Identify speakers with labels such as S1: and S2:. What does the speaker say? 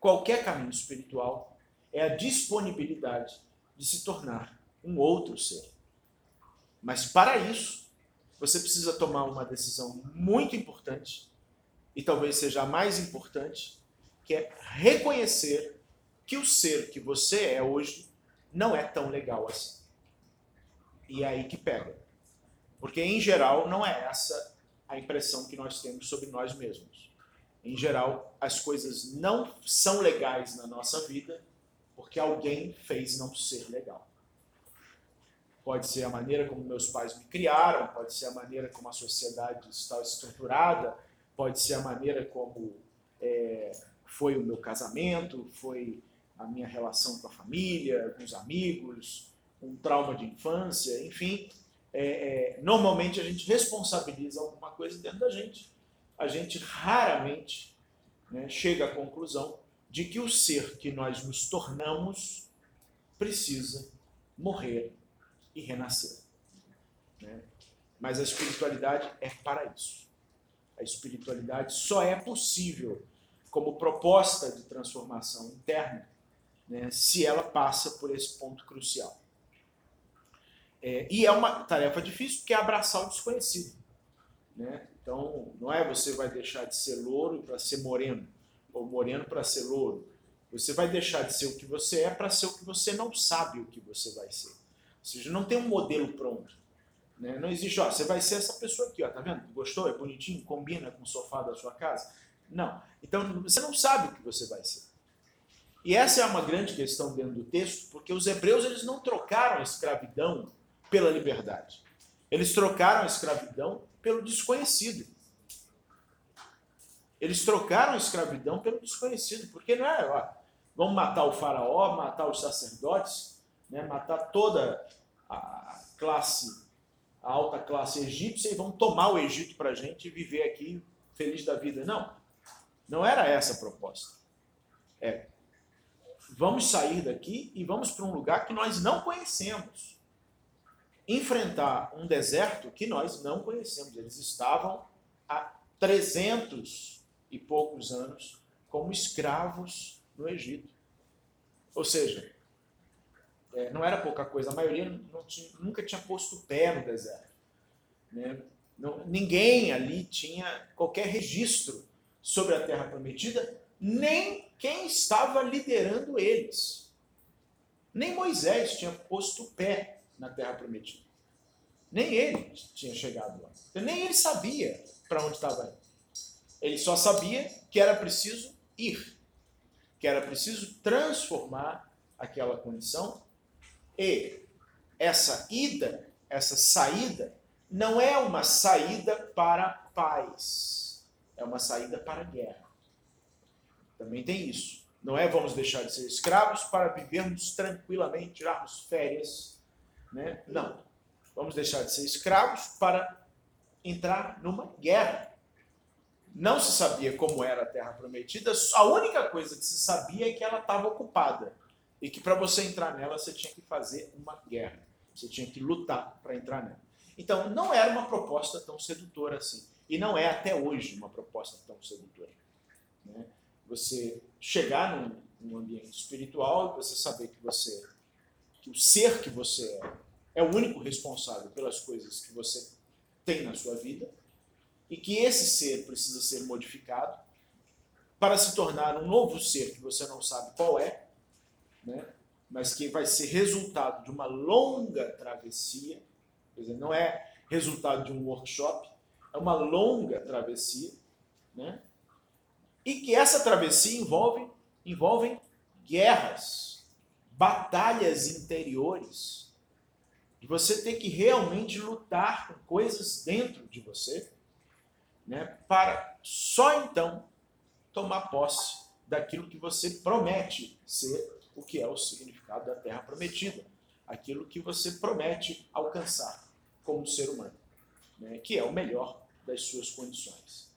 S1: qualquer caminho espiritual é a disponibilidade de se tornar um outro ser. Mas para isso, você precisa tomar uma decisão muito importante, e talvez seja a mais importante, que é reconhecer que o ser que você é hoje não é tão legal assim. E é aí que pega. Porque, em geral, não é essa a impressão que nós temos sobre nós mesmos. Em geral, as coisas não são legais na nossa vida porque alguém fez não ser legal. Pode ser a maneira como meus pais me criaram, pode ser a maneira como a sociedade está estruturada, pode ser a maneira como é, foi o meu casamento, foi a minha relação com a família, com os amigos, um trauma de infância, enfim. É, é, normalmente a gente responsabiliza alguma coisa dentro da gente. A gente raramente né, chega à conclusão de que o ser que nós nos tornamos precisa morrer e renascer. Né? Mas a espiritualidade é para isso. A espiritualidade só é possível como proposta de transformação interna né, se ela passa por esse ponto crucial. É, e é uma tarefa difícil porque é abraçar o desconhecido. Né? Então, não é você vai deixar de ser louro para ser moreno ou moreno para ser louro. Você vai deixar de ser o que você é para ser o que você não sabe o que você vai ser. Ou seja, não tem um modelo pronto. Né? Não existe, ó, você vai ser essa pessoa aqui, ó, tá vendo? Gostou? É bonitinho? Combina com o sofá da sua casa? Não. Então, você não sabe o que você vai ser. E essa é uma grande questão dentro do texto, porque os hebreus eles não trocaram a escravidão pela liberdade. Eles trocaram a escravidão pelo desconhecido. Eles trocaram a escravidão pelo desconhecido, porque não é, ó, vamos matar o faraó, matar os sacerdotes, né, matar toda a classe, a alta classe egípcia e vamos tomar o Egito para a gente e viver aqui feliz da vida. Não, não era essa a proposta. É, vamos sair daqui e vamos para um lugar que nós não conhecemos. Enfrentar um deserto que nós não conhecemos. Eles estavam há 300 e poucos anos como escravos no Egito. Ou seja, é, não era pouca coisa, a maioria tinha, nunca tinha posto pé no deserto. Né? Não, ninguém ali tinha qualquer registro sobre a terra prometida, nem quem estava liderando eles. Nem Moisés tinha posto pé na terra prometida. Nem ele tinha chegado lá. Nem ele sabia para onde estava indo. Ele só sabia que era preciso ir, que era preciso transformar aquela condição e essa ida, essa saída, não é uma saída para paz, é uma saída para guerra. Também tem isso. Não é vamos deixar de ser escravos para vivermos tranquilamente, tirarmos férias. Né? Não. Vamos deixar de ser escravos para entrar numa guerra não se sabia como era a Terra Prometida, a única coisa que se sabia é que ela estava ocupada e que para você entrar nela você tinha que fazer uma guerra, você tinha que lutar para entrar nela. Então não era uma proposta tão sedutora assim, e não é até hoje uma proposta tão sedutora. Né? Você chegar num, num ambiente espiritual, você saber que você, que o ser que você é, é o único responsável pelas coisas que você tem na sua vida e que esse ser precisa ser modificado para se tornar um novo ser que você não sabe qual é, né? mas que vai ser resultado de uma longa travessia, quer dizer, não é resultado de um workshop, é uma longa travessia, né? e que essa travessia envolve, envolve guerras, batalhas interiores, de você ter que realmente lutar com coisas dentro de você, né, para só então tomar posse daquilo que você promete ser o que é o significado da terra prometida, aquilo que você promete alcançar como ser humano, né, que é o melhor das suas condições.